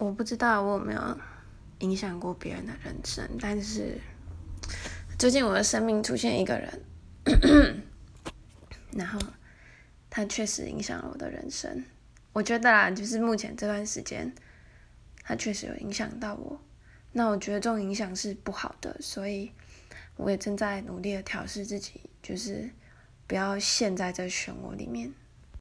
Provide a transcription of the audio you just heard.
我不知道我有没有影响过别人的人生，但是最近我的生命出现一个人，然后他确实影响了我的人生，我觉得啦，就是目前这段时间，他确实有影响到我，那我觉得这种影响是不好的，所以我也正在努力的调试自己，就是不要陷在这漩涡里面。